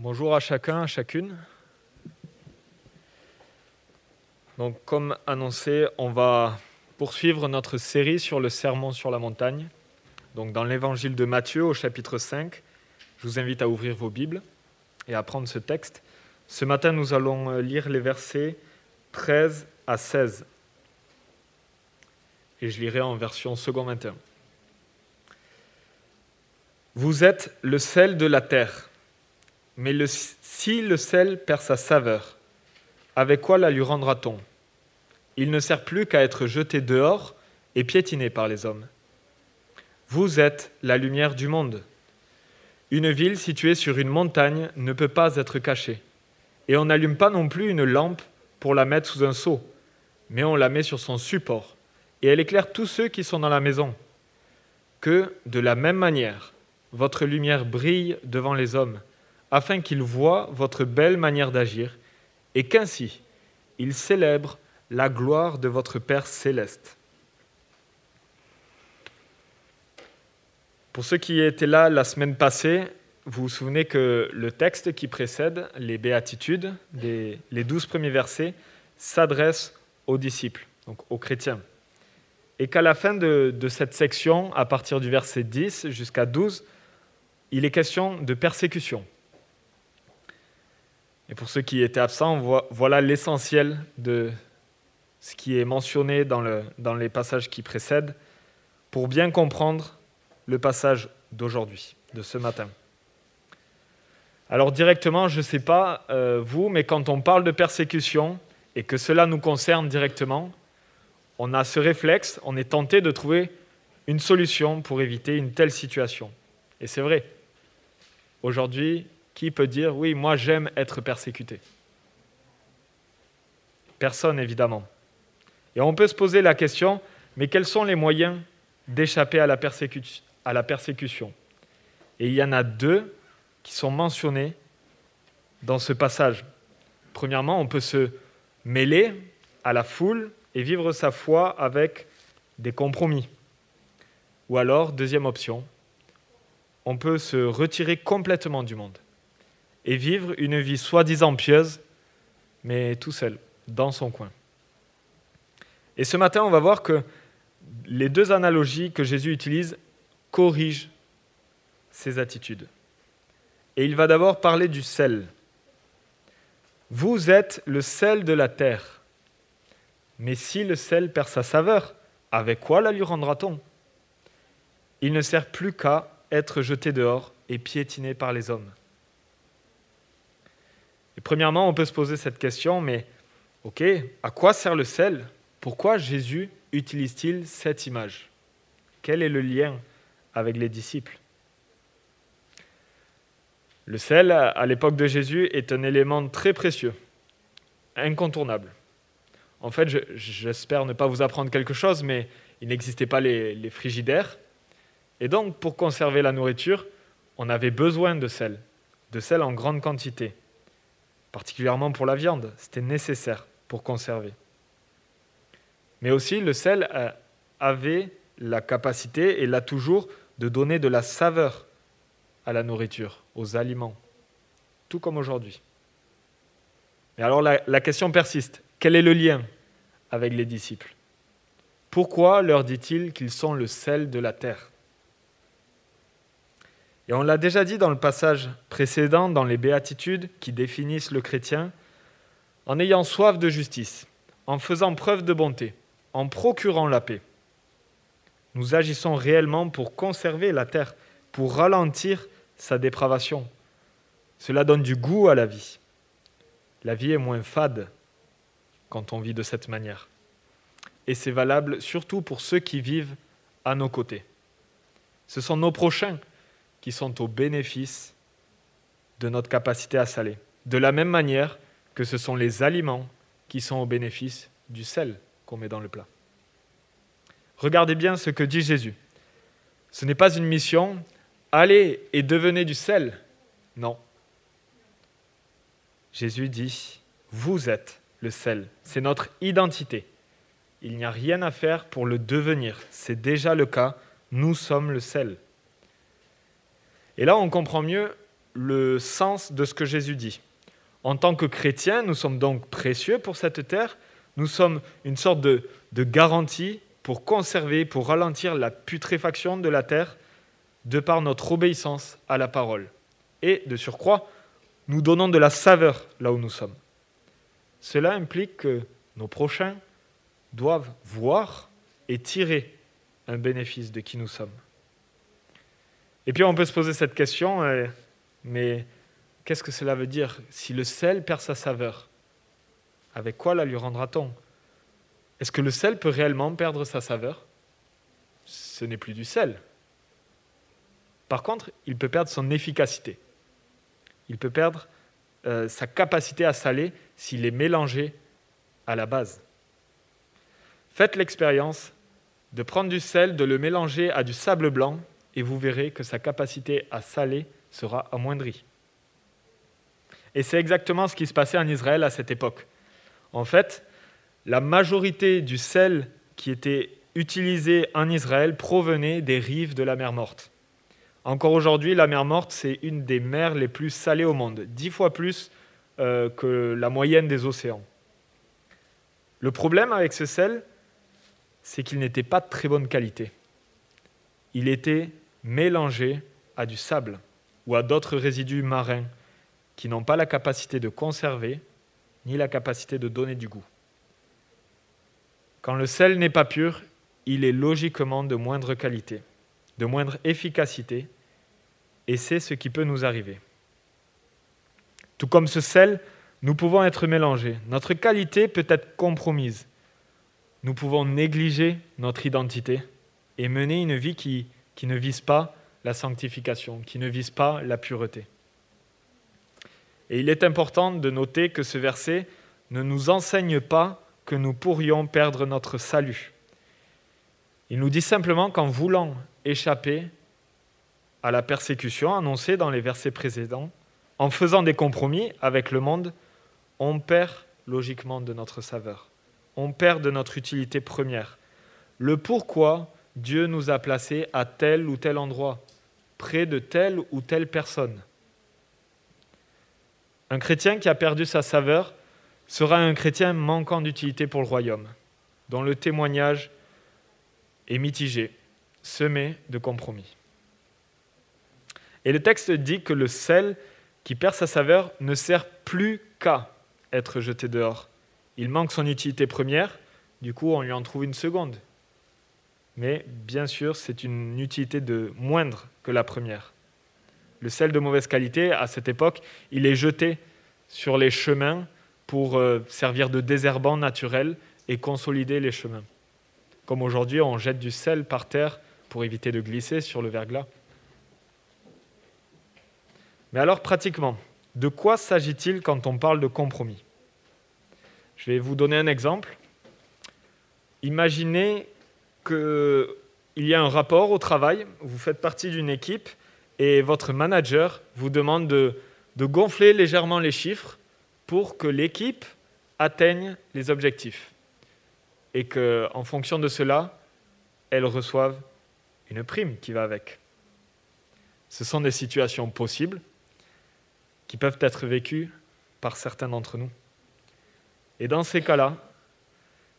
Bonjour à chacun, à chacune. Donc, comme annoncé, on va poursuivre notre série sur le sermon sur la montagne. Donc, dans l'évangile de Matthieu, au chapitre 5, je vous invite à ouvrir vos Bibles et à prendre ce texte. Ce matin, nous allons lire les versets 13 à 16. Et je lirai en version second 21. Vous êtes le sel de la terre. Mais si le sel perd sa saveur, avec quoi la lui rendra-t-on? Il ne sert plus qu'à être jeté dehors et piétiné par les hommes. Vous êtes la lumière du monde. Une ville située sur une montagne ne peut pas être cachée. Et on n'allume pas non plus une lampe pour la mettre sous un seau, mais on la met sur son support, et elle éclaire tous ceux qui sont dans la maison. Que, de la même manière, votre lumière brille devant les hommes, afin qu'ils voient votre belle manière d'agir, et qu'ainsi ils célèbrent la gloire de votre Père céleste. Pour ceux qui étaient là la semaine passée, vous vous souvenez que le texte qui précède les béatitudes, les douze premiers versets, s'adresse aux disciples, donc aux chrétiens. Et qu'à la fin de, cette section, à partir du verset 10 jusqu'à 12, il est question de persécution. Et pour ceux qui étaient absents, voilà l'essentiel de ce qui est mentionné dans, le, dans les passages qui précèdent pour bien comprendre le passage d'aujourd'hui, de ce matin. Alors directement, je ne sais pas euh, vous, mais quand on parle de persécution et que cela nous concerne directement, on a ce réflexe, on est tenté de trouver une solution pour éviter une telle situation. Et c'est vrai. Aujourd'hui, qui peut dire oui, moi j'aime être persécuté Personne, évidemment. Et on peut se poser la question, mais quels sont les moyens d'échapper à, la persécution? Et il y en a deux qui sont mentionnés dans ce passage. Premièrement, on peut se mêler à la foule et vivre sa foi avec des compromis. Ou alors, deuxième option, on peut se retirer complètement du monde et vivre une vie soi-disant pieuse, mais tout seul, dans son coin. Et ce matin, on va voir que les deux analogies que Jésus utilise corrigent ces attitudes. Et il va d'abord parler du sel. Vous êtes le sel de la terre. Mais si le sel perd sa saveur, avec quoi la lui rendra-t-on? Il ne sert plus qu'à être jeté dehors et piétiné par les hommes. Premièrement, on peut se poser cette question, mais ok, à quoi sert le sel? Pourquoi Jésus utilise-t-il cette image? Quel est le lien avec les disciples? Le sel, à l'époque de Jésus, est un élément très précieux, incontournable. En fait, j'espère ne pas vous apprendre quelque chose, mais il n'existait pas les, les frigidaires. Et donc, pour conserver la nourriture, on avait besoin de sel, de sel en grande quantité particulièrement pour la viande. C'était nécessaire pour conserver. Mais aussi, le sel euh, avait la capacité, et l'a toujours, de donner de la saveur à la nourriture, aux aliments, tout comme aujourd'hui. Mais alors la, la question persiste. Quel est le lien avec les disciples? Pourquoi leur dit-il qu'ils sont le sel de la terre? Et on l'a déjà dit dans le passage précédent, dans les béatitudes qui définissent le chrétien, en ayant soif de justice, en faisant preuve de bonté, en procurant la paix. Nous agissons réellement pour conserver la terre, pour ralentir sa dépravation. Cela donne du goût à la vie. La vie est moins fade quand on vit de cette manière. Et c'est valable surtout pour ceux qui vivent à nos côtés. Ce sont nos prochains sont au bénéfice de notre capacité à saler. De la même manière que ce sont les aliments qui sont au bénéfice du sel qu'on met dans le plat. Regardez bien ce que dit Jésus. Ce n'est pas une mission, allez et devenez du sel. Non. Jésus dit, vous êtes le sel, c'est notre identité. Il n'y a rien à faire pour le devenir, c'est déjà le cas, nous sommes le sel. Et là, on comprend mieux le sens de ce que Jésus dit. En tant que chrétiens, nous sommes donc précieux pour cette terre, nous sommes une sorte de, garantie pour conserver, pour ralentir la putréfaction de la terre de par notre obéissance à la parole. Et de surcroît, nous donnons de la saveur là où nous sommes. Cela implique que nos prochains doivent voir et tirer un bénéfice de qui nous sommes. Et puis on peut se poser cette question, euh, mais qu'est-ce que cela veut dire si le sel perd sa saveur? Avec quoi la lui rendra-t-on? Est-ce que le sel peut réellement perdre sa saveur? Ce n'est plus du sel. Par contre, il peut perdre son efficacité. Il peut perdre euh, sa capacité à saler s'il est mélangé à la base. Faites l'expérience de prendre du sel, de le mélanger à du sable blanc, et vous verrez que sa capacité à saler sera amoindrie. Et c'est exactement ce qui se passait en Israël à cette époque. En fait, la majorité du sel qui était utilisé en Israël provenait des rives de la mer Morte. Encore aujourd'hui, la mer Morte, c'est une des mers les plus salées au monde, dix fois plus euh, que la moyenne des océans. Le problème avec ce sel, c'est qu'il n'était pas de très bonne qualité. Il était mélangé à du sable ou à d'autres résidus marins qui n'ont pas la capacité de conserver ni la capacité de donner du goût. Quand le sel n'est pas pur, il est logiquement de moindre qualité, de moindre efficacité, et c'est ce qui peut nous arriver. Tout comme ce sel, nous pouvons être mélangés. Notre qualité peut être compromise nous pouvons négliger notre identité et mener une vie qui, qui ne vise pas la sanctification, qui ne vise pas la pureté. Et il est important de noter que ce verset ne nous enseigne pas que nous pourrions perdre notre salut. Il nous dit simplement qu'en voulant échapper à la persécution annoncée dans les versets précédents, en faisant des compromis avec le monde, on perd logiquement de notre saveur on perd de notre utilité première. Le pourquoi Dieu nous a placés à tel ou tel endroit, près de telle ou telle personne. Un chrétien qui a perdu sa saveur sera un chrétien manquant d'utilité pour le royaume, dont le témoignage est mitigé, semé de compromis. Et le texte dit que le sel qui perd sa saveur ne sert plus qu'à être jeté dehors il manque son utilité première, du coup on lui en trouve une seconde. Mais bien sûr, c'est une utilité de moindre que la première. Le sel de mauvaise qualité, à cette époque, il est jeté sur les chemins pour euh, servir de désherbant naturel et consolider les chemins. Comme aujourd'hui, on jette du sel par terre pour éviter de glisser sur le verglas. Mais alors, pratiquement, de quoi s'agit-il quand on parle de compromis? Je vais vous donner un exemple. Imaginez qu'il y a un rapport au travail, vous faites partie d'une équipe et votre manager vous demande de, gonfler légèrement les chiffres pour que l'équipe atteigne les objectifs. Et qu'en fonction de cela, elle reçoive une prime qui va avec. Ce sont des situations possibles qui peuvent être vécues par certains d'entre nous. Et dans ces cas-là,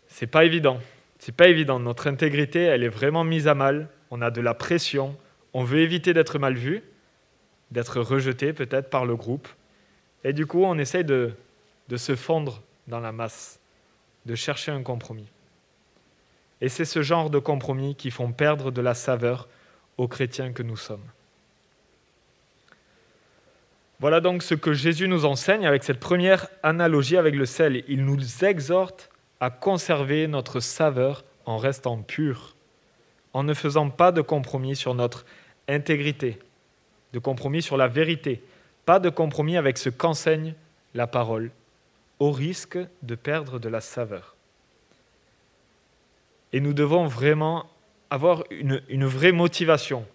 c'est pas évident. C'est pas évident. Notre intégrité, elle est vraiment mise à mal. On a de la pression. On veut éviter d'être mal vu, d'être rejeté peut-être par le groupe. Et du coup, on essaye de, de se fondre dans la masse, de chercher un compromis. Et c'est ce genre de compromis qui font perdre de la saveur aux chrétiens que nous sommes. Voilà donc ce que Jésus nous enseigne avec cette première analogie avec le sel. Il nous exhorte à conserver notre saveur en restant pur, en ne faisant pas de compromis sur notre intégrité, de compromis sur la vérité, pas de compromis avec ce qu'enseigne la parole, au risque de perdre de la saveur. Et nous devons vraiment avoir une, une vraie motivation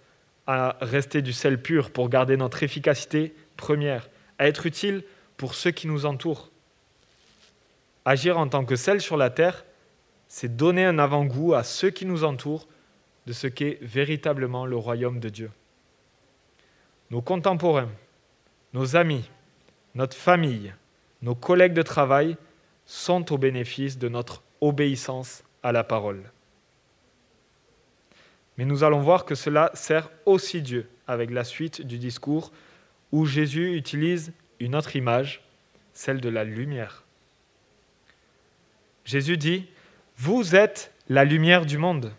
à rester du sel pur pour garder notre efficacité première, à être utile pour ceux qui nous entourent. Agir en tant que sel sur la terre, c'est donner un avant-goût à ceux qui nous entourent de ce qu'est véritablement le royaume de Dieu. Nos contemporains, nos amis, notre famille, nos collègues de travail sont au bénéfice de notre obéissance à la parole. Mais nous allons voir que cela sert aussi Dieu avec la suite du discours où Jésus utilise une autre image, celle de la lumière. Jésus dit, Vous êtes la lumière du monde.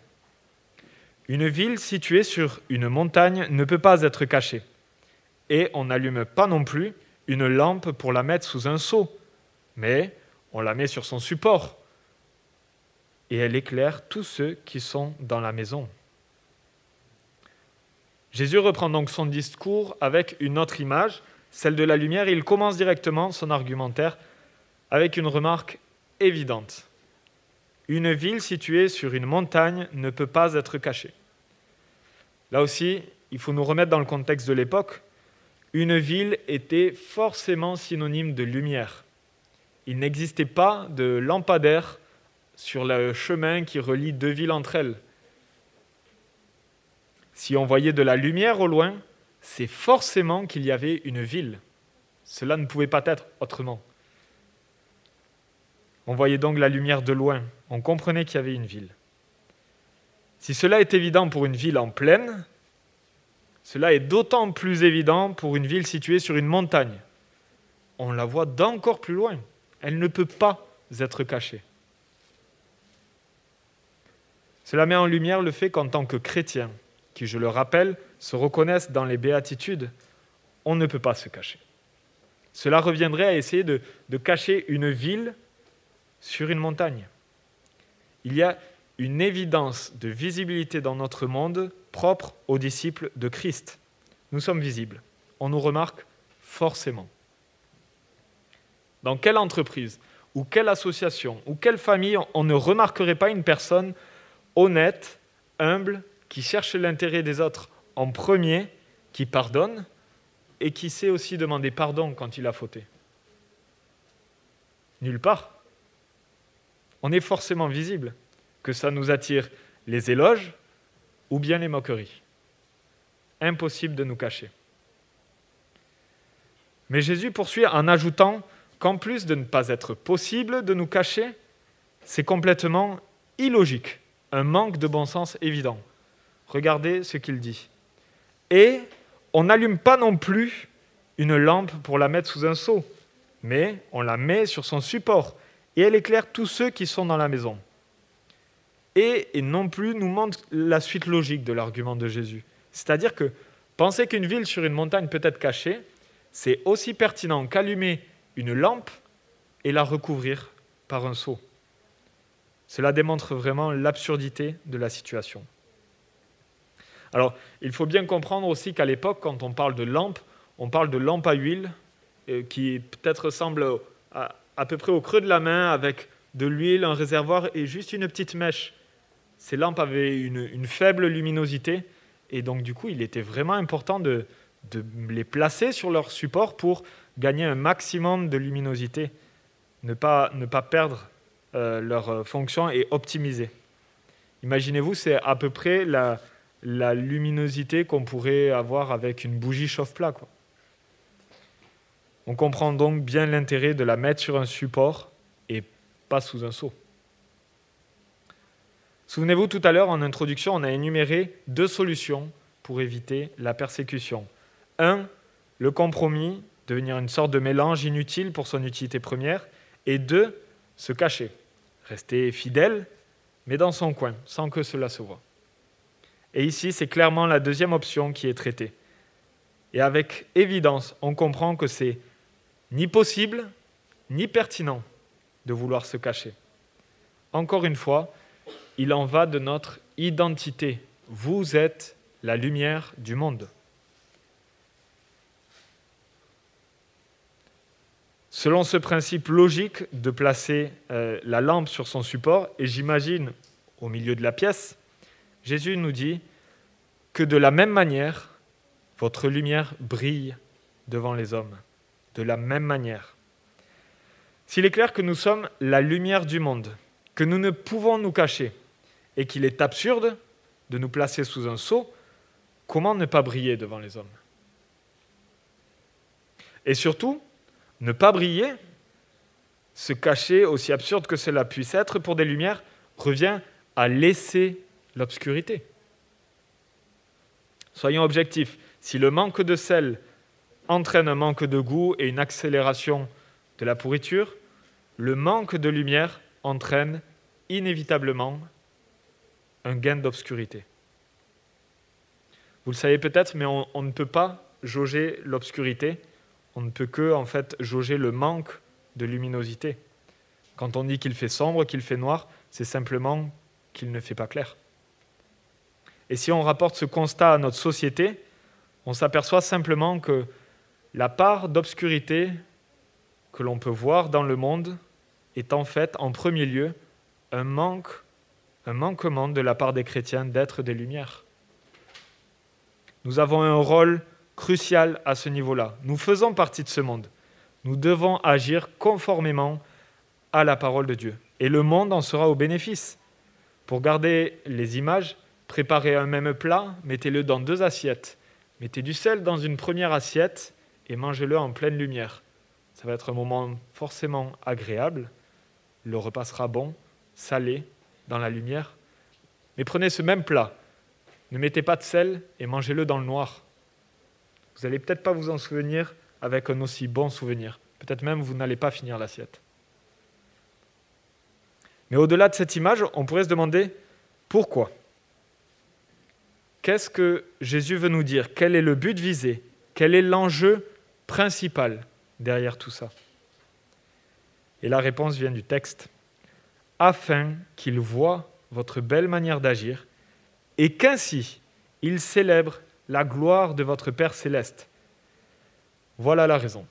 Une ville située sur une montagne ne peut pas être cachée. Et on n'allume pas non plus une lampe pour la mettre sous un seau, mais on la met sur son support. Et elle éclaire tous ceux qui sont dans la maison. Jésus reprend donc son discours avec une autre image, celle de la lumière. Il commence directement son argumentaire avec une remarque évidente. Une ville située sur une montagne ne peut pas être cachée. Là aussi, il faut nous remettre dans le contexte de l'époque. Une ville était forcément synonyme de lumière. Il n'existait pas de lampadaire sur le chemin qui relie deux villes entre elles. Si on voyait de la lumière au loin, c'est forcément qu'il y avait une ville. Cela ne pouvait pas être autrement. On voyait donc la lumière de loin, on comprenait qu'il y avait une ville. Si cela est évident pour une ville en plaine, cela est d'autant plus évident pour une ville située sur une montagne. On la voit d'encore plus loin. Elle ne peut pas être cachée. Cela met en lumière le fait qu'en tant que chrétiens, qui, je le rappelle, se reconnaissent dans les béatitudes, on ne peut pas se cacher. Cela reviendrait à essayer de, de cacher une ville sur une montagne. Il y a une évidence de visibilité dans notre monde propre aux disciples de Christ. Nous sommes visibles. On nous remarque forcément. Dans quelle entreprise ou quelle association ou quelle famille on ne remarquerait pas une personne honnête, humble, qui cherche l'intérêt des autres en premier, qui pardonne et qui sait aussi demander pardon quand il a fauté? Nulle part on est forcément visible, que ça nous attire les éloges ou bien les moqueries. Impossible de nous cacher. Mais Jésus poursuit en ajoutant qu'en plus de ne pas être possible de nous cacher, c'est complètement illogique, un manque de bon sens évident. Regardez ce qu'il dit. Et on n'allume pas non plus une lampe pour la mettre sous un seau, mais on la met sur son support et elle éclaire tous ceux qui sont dans la maison. Et, non plus nous montre la suite logique de l'argument de Jésus. C'est-à-dire que penser qu'une ville sur une montagne peut être cachée, c'est aussi pertinent qu'allumer une lampe et la recouvrir par un seau. Cela démontre vraiment l'absurdité de la situation. Alors, il faut bien comprendre aussi qu'à l'époque, quand on parle de lampe, on parle de lampe à huile, euh, qui peut-être ressemble à, peu près au creux de la main avec de l'huile, un réservoir et juste une petite mèche. Ces lampes avaient une, faible luminosité et donc du coup il était vraiment important de, les placer sur leur support pour gagner un maximum de luminosité, ne pas, ne pas perdre euh, leur fonction et optimiser. Imaginez-vous, c'est à peu près la, la luminosité qu'on pourrait avoir avec une bougie chauffe-plat. On comprend donc bien l'intérêt de la mettre sur un support et pas sous un seau. Souvenez-vous, tout à l'heure, en introduction, on a énuméré deux solutions pour éviter la persécution. Un, le compromis, devenir une sorte de mélange inutile pour son utilité première. Et deux, se cacher, rester fidèle, mais dans son coin, sans que cela se voie. Et ici, c'est clairement la deuxième option qui est traitée. Et avec évidence, on comprend que c'est ni possible, ni pertinent de vouloir se cacher. Encore une fois, il en va de notre identité. Vous êtes la lumière du monde. Selon ce principe logique de placer euh, la lampe sur son support, et j'imagine au milieu de la pièce, Jésus nous dit que de la même manière, votre lumière brille devant les hommes de la même manière. S'il est clair que nous sommes la lumière du monde, que nous ne pouvons nous cacher, et qu'il est absurde de nous placer sous un sceau, comment ne pas briller devant les hommes? Et surtout, ne pas briller, se cacher, aussi absurde que cela puisse être pour des lumières, revient à laisser l'obscurité. Soyons objectifs. Si le manque de sel entraîne un manque de goût et une accélération de la pourriture, le manque de lumière entraîne inévitablement un gain d'obscurité. Vous le savez peut-être, mais on, ne peut pas jauger l'obscurité, on ne peut que en fait jauger le manque de luminosité. Quand on dit qu'il fait sombre, qu'il fait noir, c'est simplement qu'il ne fait pas clair. Et si on rapporte ce constat à notre société, on s'aperçoit simplement que la part d'obscurité que l'on peut voir dans le monde est en fait, en premier lieu, un manque, un manquement de la part des chrétiens d'être des lumières. Nous avons un rôle crucial à ce niveau-là. Nous faisons partie de ce monde. Nous devons agir conformément à la parole de Dieu. Et le monde en sera au bénéfice. Pour garder les images, préparez un même plat, mettez-le dans deux assiettes. Mettez du sel dans une première assiette et mangez-le en pleine lumière. Ça va être un moment forcément agréable. Le repas sera bon, salé, dans la lumière. Mais prenez ce même plat, ne mettez pas de sel et mangez-le dans le noir. Vous n'allez peut-être pas vous en souvenir avec un aussi bon souvenir. Peut-être même vous n'allez pas finir l'assiette. Mais au-delà de cette image, on pourrait se demander pourquoi Qu'est-ce que Jésus veut nous dire? Quel est le but visé? Quel est l'enjeu principal derrière tout ça Et la réponse vient du texte. Afin qu'il voie votre belle manière d'agir et qu'ainsi il célèbre la gloire de votre Père céleste. Voilà la raison.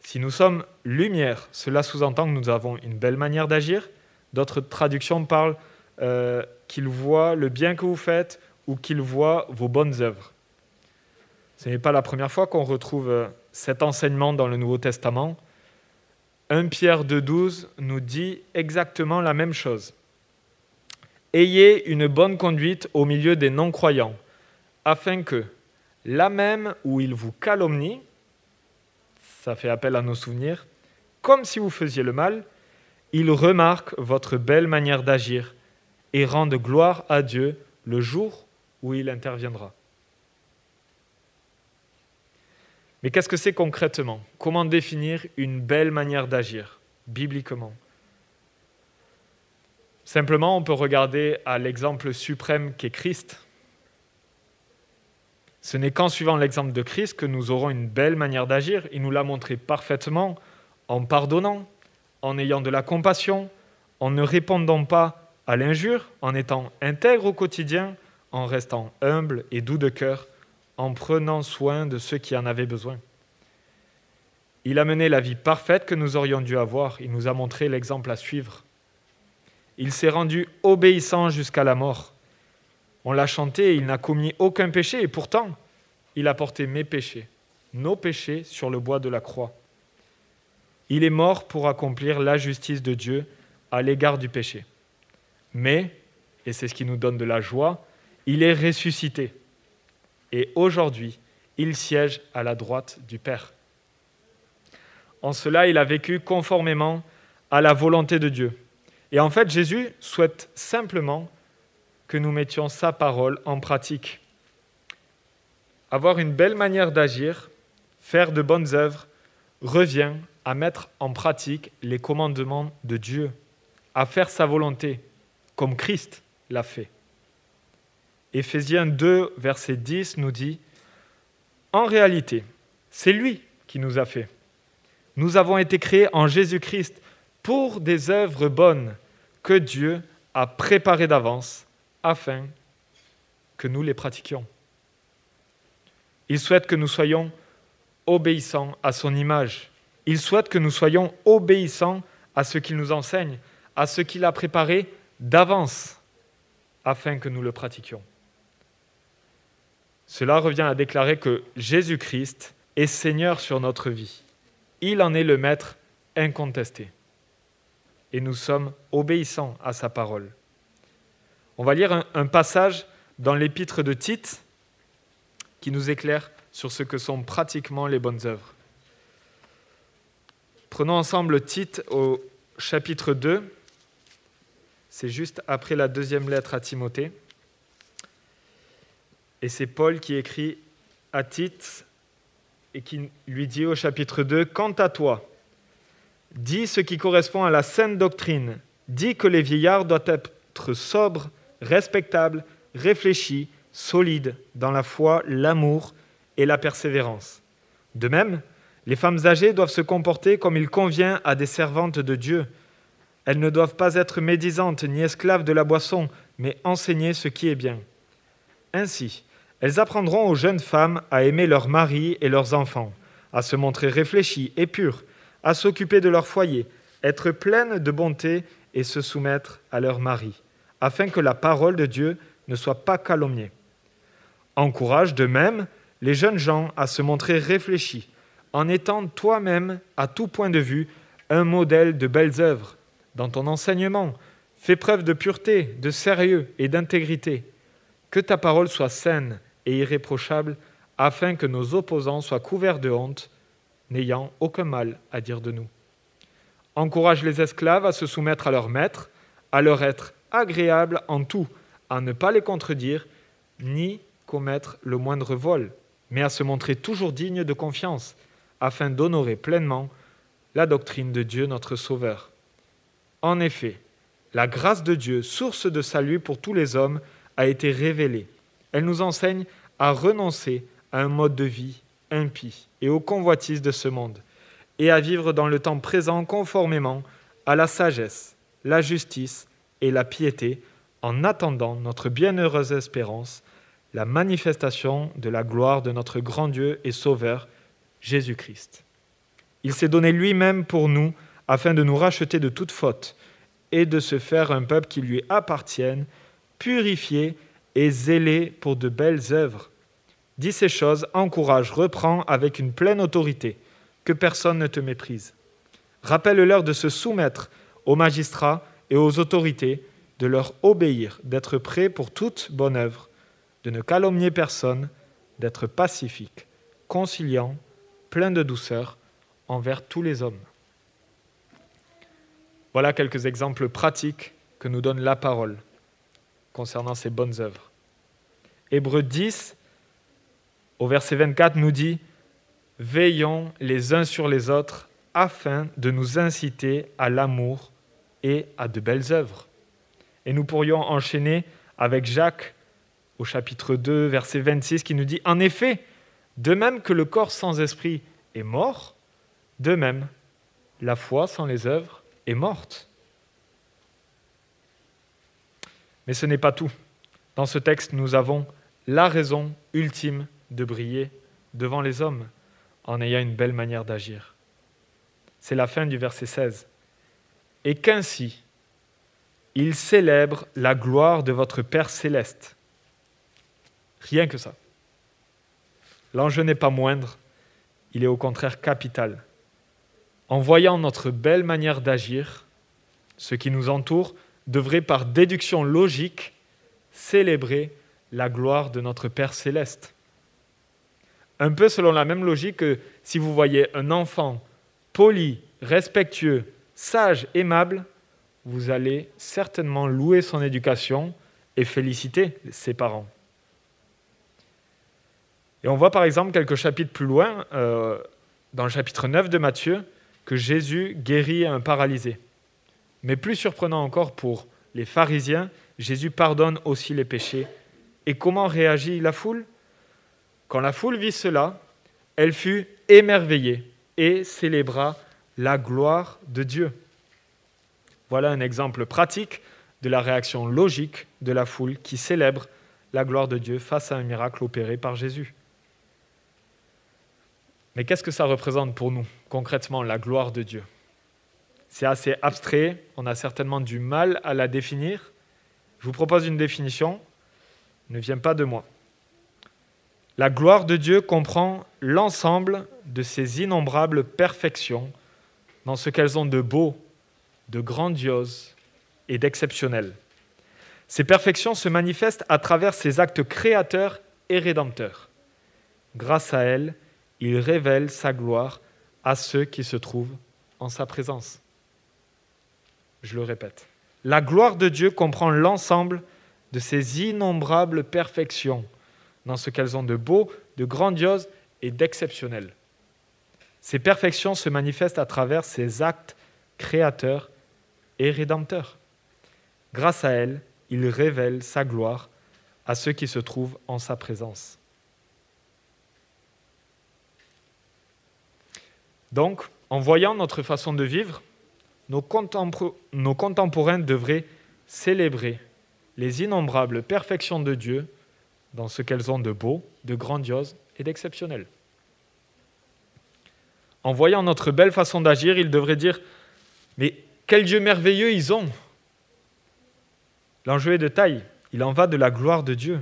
Si nous sommes lumière, cela sous-entend que nous avons une belle manière d'agir. D'autres traductions parlent euh, qu'il voit le bien que vous faites ou qu'il voit vos bonnes œuvres. Ce n'est pas la première fois qu'on retrouve euh, cet enseignement dans le Nouveau Testament. 1 Pierre 2,12 nous dit exactement la même chose. Ayez une bonne conduite au milieu des non-croyants, afin que, là même où ils vous calomnient, ça fait appel à nos souvenirs, comme si vous faisiez le mal, ils remarquent votre belle manière d'agir et rendent gloire à Dieu le jour où il interviendra. Mais qu'est-ce que c'est concrètement? Comment définir une belle manière d'agir, bibliquement? Simplement, on peut regarder à l'exemple suprême qu'est Christ. Ce n'est qu'en suivant l'exemple de Christ que nous aurons une belle manière d'agir. Il nous l'a montré parfaitement en pardonnant, en ayant de la compassion, en ne répondant pas à l'injure, en étant intègre au quotidien, en restant humble et doux de cœur, en prenant soin de ceux qui en avaient besoin. Il a mené la vie parfaite que nous aurions dû avoir, il nous a montré l'exemple à suivre. Il s'est rendu obéissant jusqu'à la mort. On l'a chanté, il n'a commis aucun péché, et pourtant, il a porté mes péchés, nos péchés, sur le bois de la croix. Il est mort pour accomplir la justice de Dieu à l'égard du péché. Mais, et c'est ce qui nous donne de la joie, il est ressuscité. Et aujourd'hui, il siège à la droite du Père. En cela, il a vécu conformément à la volonté de Dieu. Et en fait, Jésus souhaite simplement que nous mettions sa parole en pratique. Avoir une belle manière d'agir, faire de bonnes œuvres, revient à mettre en pratique les commandements de Dieu, à faire sa volonté, comme Christ l'a fait. Éphésiens 2, verset 10 nous dit, En réalité, c'est lui qui nous a fait. Nous avons été créés en Jésus-Christ pour des œuvres bonnes que Dieu a préparées d'avance afin que nous les pratiquions. Il souhaite que nous soyons obéissants à son image. Il souhaite que nous soyons obéissants à ce qu'il nous enseigne, à ce qu'il a préparé d'avance afin que nous le pratiquions. Cela revient à déclarer que Jésus-Christ est Seigneur sur notre vie. Il en est le Maître incontesté. Et nous sommes obéissants à sa parole. On va lire un, passage dans l'épître de Tite qui nous éclaire sur ce que sont pratiquement les bonnes œuvres. Prenons ensemble Tite au chapitre 2. C'est juste après la deuxième lettre à Timothée. Et c'est Paul qui écrit à Tite et qui lui dit au chapitre 2, Quant à toi, dis ce qui correspond à la saine doctrine, dis que les vieillards doivent être sobres, respectables, réfléchis, solides dans la foi, l'amour et la persévérance. De même, les femmes âgées doivent se comporter comme il convient à des servantes de Dieu. Elles ne doivent pas être médisantes ni esclaves de la boisson, mais enseigner ce qui est bien. Ainsi, elles apprendront aux jeunes femmes à aimer leurs maris et leurs enfants, à se montrer réfléchies et pures, à s'occuper de leur foyer, être pleines de bonté et se soumettre à leur mari, afin que la parole de Dieu ne soit pas calomniée. Encourage de même les jeunes gens à se montrer réfléchis, en étant toi-même, à tout point de vue, un modèle de belles œuvres. Dans ton enseignement, fais preuve de pureté, de sérieux et d'intégrité. Que ta parole soit saine, et irréprochable, afin que nos opposants soient couverts de honte, n'ayant aucun mal à dire de nous. Encourage les esclaves à se soumettre à leur maître, à leur être agréable en tout, à ne pas les contredire, ni commettre le moindre vol, mais à se montrer toujours dignes de confiance, afin d'honorer pleinement la doctrine de Dieu notre Sauveur. En effet, la grâce de Dieu, source de salut pour tous les hommes, a été révélée elle nous enseigne à renoncer à un mode de vie impie et aux convoitises de ce monde, et à vivre dans le temps présent conformément à la sagesse, la justice et la piété, en attendant notre bienheureuse espérance, la manifestation de la gloire de notre grand Dieu et Sauveur, Jésus-Christ. Il s'est donné lui-même pour nous afin de nous racheter de toute faute et de se faire un peuple qui lui appartienne, purifié et zélé pour de belles œuvres. Dis ces choses, encourage, reprends avec une pleine autorité, que personne ne te méprise. Rappelle-leur de se soumettre aux magistrats et aux autorités, de leur obéir, d'être prêts pour toute bonne œuvre, de ne calomnier personne, d'être pacifique, conciliant, plein de douceur envers tous les hommes. Voilà quelques exemples pratiques que nous donne la parole concernant ces bonnes œuvres. Hébreu 10, au verset 24, nous dit Veillons les uns sur les autres afin de nous inciter à l'amour et à de belles œuvres. Et nous pourrions enchaîner avec Jacques au chapitre 2, verset 26, qui nous dit En effet, de même que le corps sans esprit est mort, de même, la foi sans les œuvres est morte. Mais ce n'est pas tout. Dans ce texte, nous avons la raison ultime de briller devant les hommes en ayant une belle manière d'agir. C'est la fin du verset 16. Et qu'ainsi, il célèbre la gloire de votre Père céleste. Rien que ça. L'enjeu n'est pas moindre, il est au contraire capital. En voyant notre belle manière d'agir, ce qui nous entoure devrait par déduction logique célébrer la gloire de notre Père céleste. Un peu selon la même logique que si vous voyez un enfant poli, respectueux, sage, aimable, vous allez certainement louer son éducation et féliciter ses parents. Et on voit par exemple quelques chapitres plus loin, euh, dans le chapitre 9 de Matthieu, que Jésus guérit un paralysé. Mais plus surprenant encore pour les pharisiens, Jésus pardonne aussi les péchés. Et comment réagit la foule? Quand la foule vit cela, elle fut émerveillée et célébra la gloire de Dieu. Voilà un exemple pratique de la réaction logique de la foule qui célèbre la gloire de Dieu face à un miracle opéré par Jésus. Mais qu'est-ce que ça représente pour nous, concrètement, la gloire de Dieu? C'est assez abstrait, on a certainement du mal à la définir. Je vous propose une définition, ne vient pas de moi. La gloire de Dieu comprend l'ensemble de ses innombrables perfections dans ce qu'elles ont de beau, de grandiose et d'exceptionnel. Ces perfections se manifestent à travers ses actes créateurs et rédempteurs. Grâce à elles, il révèle sa gloire à ceux qui se trouvent en sa présence. Je le répète. La gloire de Dieu comprend l'ensemble de ses innombrables perfections dans ce qu'elles ont de beau, de grandiose et d'exceptionnel. Ces perfections se manifestent à travers ses actes créateurs et rédempteurs. Grâce à elles, il révèle sa gloire à ceux qui se trouvent en sa présence. Donc, en voyant notre façon de vivre, nos, contemporains devraient célébrer les innombrables perfections de Dieu dans ce qu'elles ont de beau, de grandiose et d'exceptionnel. En voyant notre belle façon d'agir, ils devraient dire Mais quel Dieu merveilleux ils ont L'enjeu est de taille. Il en va de la gloire de Dieu.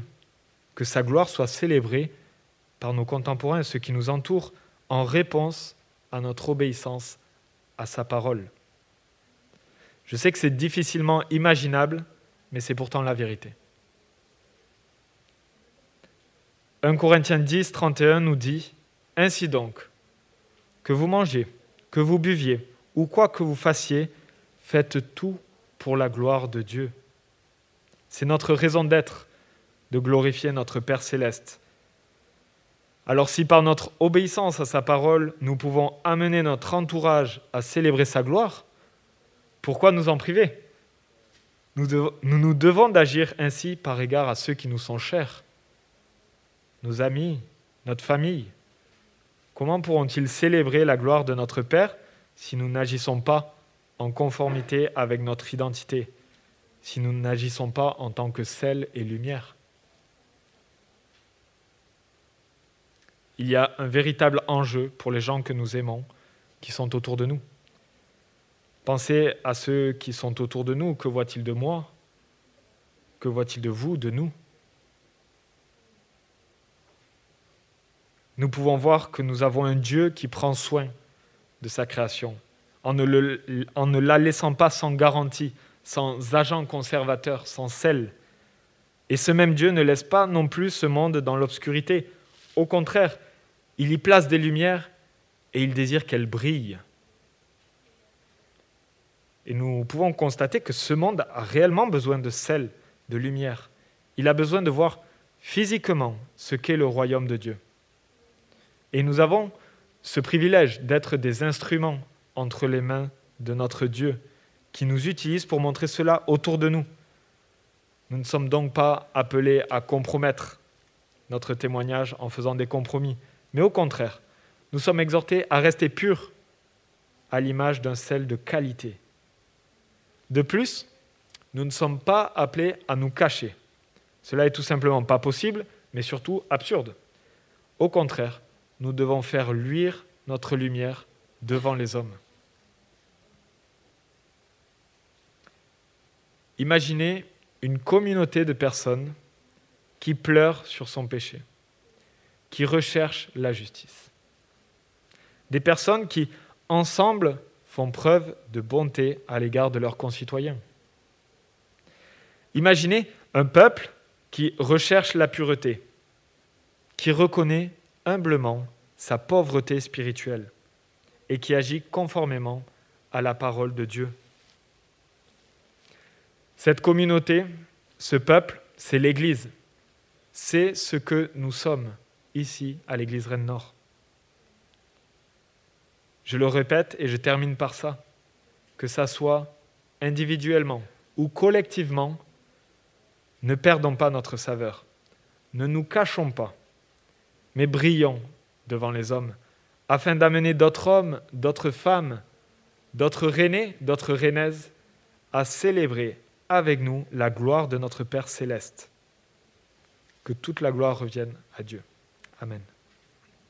Que sa gloire soit célébrée par nos contemporains, ceux qui nous entourent, en réponse à notre obéissance à sa parole. Je sais que c'est difficilement imaginable, mais c'est pourtant la vérité. 1 Corinthiens 10, 31 nous dit, Ainsi donc, que vous mangez, que vous buviez, ou quoi que vous fassiez, faites tout pour la gloire de Dieu. C'est notre raison d'être de glorifier notre Père céleste. Alors si par notre obéissance à sa parole, nous pouvons amener notre entourage à célébrer sa gloire, pourquoi nous en priver? Nous, nous devons d'agir ainsi par égard à ceux qui nous sont chers, nos amis, notre famille. Comment pourront-ils célébrer la gloire de notre Père si nous n'agissons pas en conformité avec notre identité si nous n'agissons pas en tant que sel et lumière? Il y a un véritable enjeu pour les gens que nous aimons, qui sont autour de nous. Pensez à ceux qui sont autour de nous. Que voit-il de moi? Que voit-il de vous, de nous? Nous pouvons voir que nous avons un Dieu qui prend soin de sa création, en ne, le, en ne la laissant pas sans garantie, sans agent conservateur, sans sel. Et ce même Dieu ne laisse pas non plus ce monde dans l'obscurité. Au contraire, il y place des lumières et il désire qu'elles brillent. Et nous pouvons constater que ce monde a réellement besoin de sel, de lumière. Il a besoin de voir physiquement ce qu'est le royaume de Dieu. Et nous avons ce privilège d'être des instruments entre les mains de notre Dieu qui nous utilise pour montrer cela autour de nous. Nous ne sommes donc pas appelés à compromettre notre témoignage en faisant des compromis, mais au contraire, nous sommes exhortés à rester purs à l'image d'un sel de qualité. De plus, nous ne sommes pas appelés à nous cacher. Cela est tout simplement pas possible, mais surtout absurde. Au contraire, nous devons faire luire notre lumière devant les hommes. Imaginez une communauté de personnes qui pleurent sur son péché, qui recherchent la justice. Des personnes qui, ensemble, font preuve de bonté à l'égard de leurs concitoyens. Imaginez un peuple qui recherche la pureté, qui reconnaît humblement sa pauvreté spirituelle et qui agit conformément à la parole de Dieu. Cette communauté, ce peuple, c'est l'Église. C'est ce que nous sommes ici à l'Église Rennes Nord. Je le répète et je termine par ça. Que ça soit individuellement ou collectivement, ne perdons pas notre saveur. Ne nous cachons pas, mais brillons devant les hommes, afin d'amener d'autres hommes, d'autres femmes, d'autres rennais, d'autres rennaises à célébrer avec nous la gloire de notre Père céleste. Que toute la gloire revienne à Dieu. Amen.